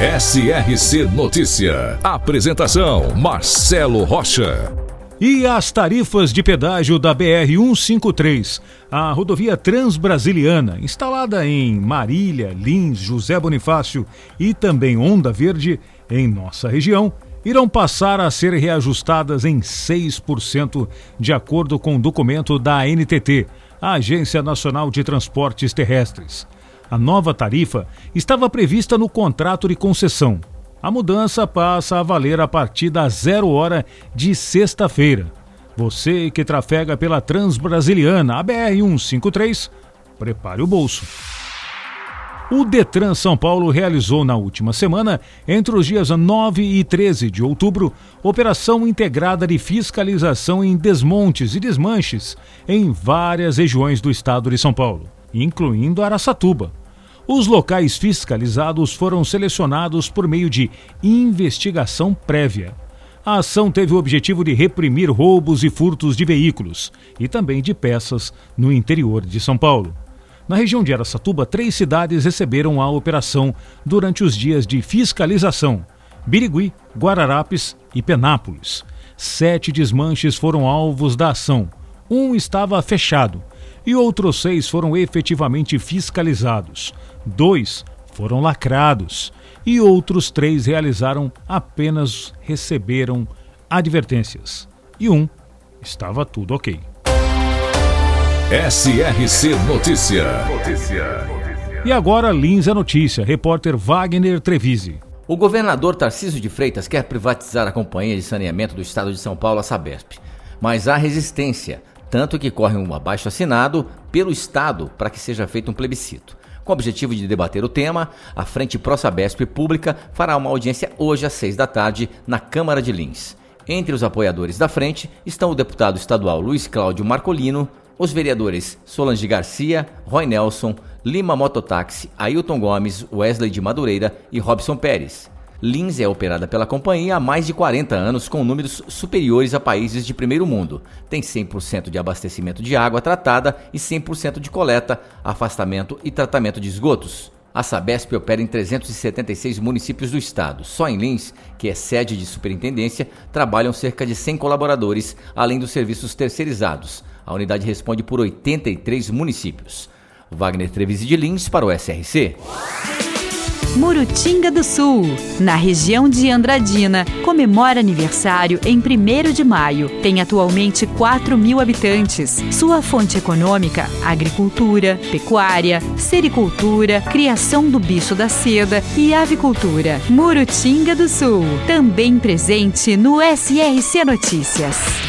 SRC Notícia. Apresentação: Marcelo Rocha. E as tarifas de pedágio da BR-153, a rodovia transbrasiliana, instalada em Marília, Lins, José Bonifácio e também Onda Verde, em nossa região, irão passar a ser reajustadas em 6%, de acordo com o documento da ANTT, a Agência Nacional de Transportes Terrestres. A nova tarifa estava prevista no contrato de concessão. A mudança passa a valer a partir da zero hora de sexta-feira. Você que trafega pela Transbrasiliana, a BR-153, prepare o bolso. O Detran São Paulo realizou na última semana, entre os dias 9 e 13 de outubro, operação integrada de fiscalização em desmontes e desmanches em várias regiões do estado de São Paulo incluindo Araçatuba. Os locais fiscalizados foram selecionados por meio de investigação prévia. A ação teve o objetivo de reprimir roubos e furtos de veículos e também de peças no interior de São Paulo. Na região de Araçatuba, três cidades receberam a operação durante os dias de fiscalização: Birigui, Guararapes e Penápolis. Sete desmanches foram alvos da ação. Um estava fechado e outros seis foram efetivamente fiscalizados. Dois foram lacrados e outros três realizaram apenas receberam advertências. E um estava tudo ok. SRC Notícia. Notícia. E agora Lins é notícia. Repórter Wagner Trevise. O governador Tarcísio de Freitas quer privatizar a Companhia de Saneamento do Estado de São Paulo, a Sabesp. Mas há resistência tanto que corre um abaixo assinado pelo Estado para que seja feito um plebiscito. Com o objetivo de debater o tema, a Frente Pró-Sabesp Pública fará uma audiência hoje às seis da tarde na Câmara de Lins. Entre os apoiadores da frente estão o deputado estadual Luiz Cláudio Marcolino, os vereadores Solange Garcia, Roy Nelson, Lima Mototáxi, Ailton Gomes, Wesley de Madureira e Robson Pérez. Lins é operada pela companhia há mais de 40 anos com números superiores a países de primeiro mundo. Tem 100% de abastecimento de água tratada e 100% de coleta, afastamento e tratamento de esgotos. A Sabesp opera em 376 municípios do estado. Só em Lins, que é sede de superintendência, trabalham cerca de 100 colaboradores, além dos serviços terceirizados. A unidade responde por 83 municípios. Wagner Trevisi de Lins para o SRC. Murutinga do Sul, na região de Andradina, comemora aniversário em 1 de maio. Tem atualmente 4 mil habitantes. Sua fonte econômica: agricultura, pecuária, sericultura, criação do bicho da seda e avicultura. Murutinga do Sul, também presente no SRC Notícias.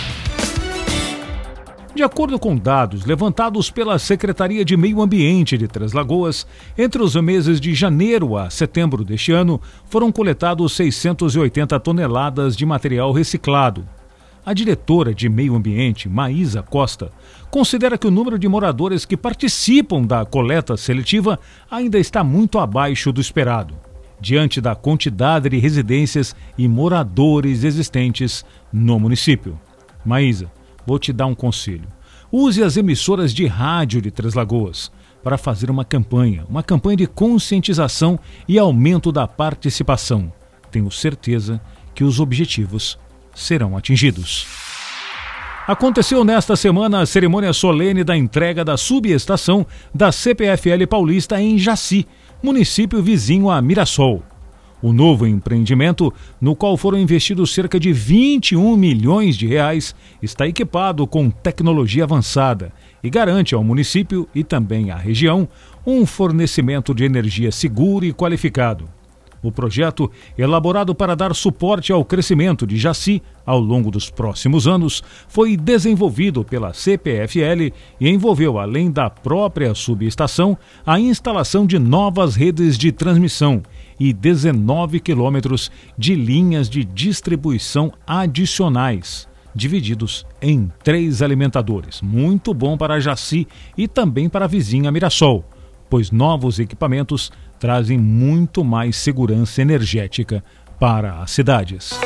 De acordo com dados levantados pela Secretaria de Meio Ambiente de Três Lagoas, entre os meses de janeiro a setembro deste ano, foram coletados 680 toneladas de material reciclado. A diretora de Meio Ambiente, Maísa Costa, considera que o número de moradores que participam da coleta seletiva ainda está muito abaixo do esperado, diante da quantidade de residências e moradores existentes no município. Maísa, vou te dar um conselho. Use as emissoras de rádio de Três Lagoas para fazer uma campanha, uma campanha de conscientização e aumento da participação. Tenho certeza que os objetivos serão atingidos. Aconteceu nesta semana a cerimônia solene da entrega da subestação da CPFL Paulista em Jaci, município vizinho a Mirassol. O novo empreendimento, no qual foram investidos cerca de 21 milhões de reais, está equipado com tecnologia avançada e garante ao município e também à região um fornecimento de energia seguro e qualificado. O projeto, elaborado para dar suporte ao crescimento de Jaci ao longo dos próximos anos, foi desenvolvido pela CPFL e envolveu, além da própria subestação, a instalação de novas redes de transmissão e 19 quilômetros de linhas de distribuição adicionais, divididos em três alimentadores. Muito bom para Jaci e também para a vizinha Mirassol, pois novos equipamentos trazem muito mais segurança energética para as cidades.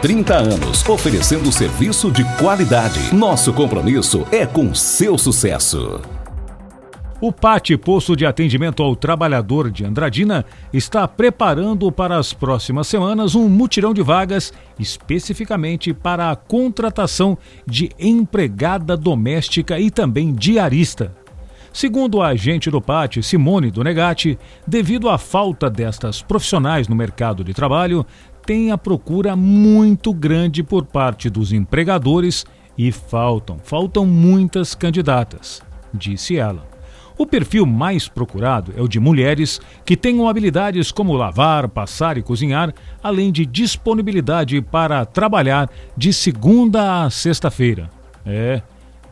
30 anos, oferecendo serviço de qualidade. Nosso compromisso é com seu sucesso. O PAT, Posto de Atendimento ao Trabalhador de Andradina, está preparando para as próximas semanas um mutirão de vagas especificamente para a contratação de empregada doméstica e também diarista. Segundo a agente do PAT, Simone Donegatti, devido à falta destas profissionais no mercado de trabalho, tem a procura muito grande por parte dos empregadores e faltam, faltam muitas candidatas, disse ela. O perfil mais procurado é o de mulheres que tenham habilidades como lavar, passar e cozinhar, além de disponibilidade para trabalhar de segunda a sexta-feira. É,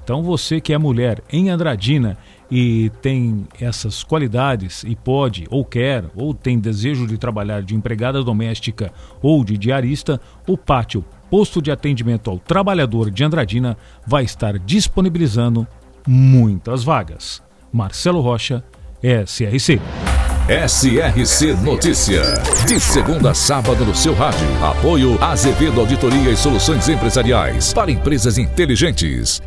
então você que é mulher em Andradina e tem essas qualidades e pode ou quer ou tem desejo de trabalhar de empregada doméstica ou de diarista, o pátio Posto de Atendimento ao Trabalhador de Andradina vai estar disponibilizando muitas vagas. Marcelo Rocha, SRC. SRC Notícia. De segunda a sábado no seu rádio. Apoio Azevedo Auditoria e Soluções Empresariais para empresas inteligentes.